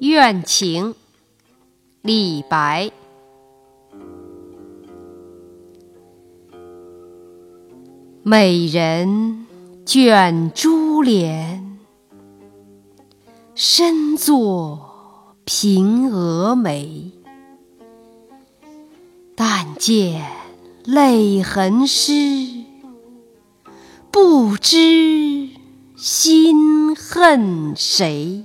怨情，李白。美人卷珠帘，深坐平蛾眉。但见泪痕湿，不知心恨谁。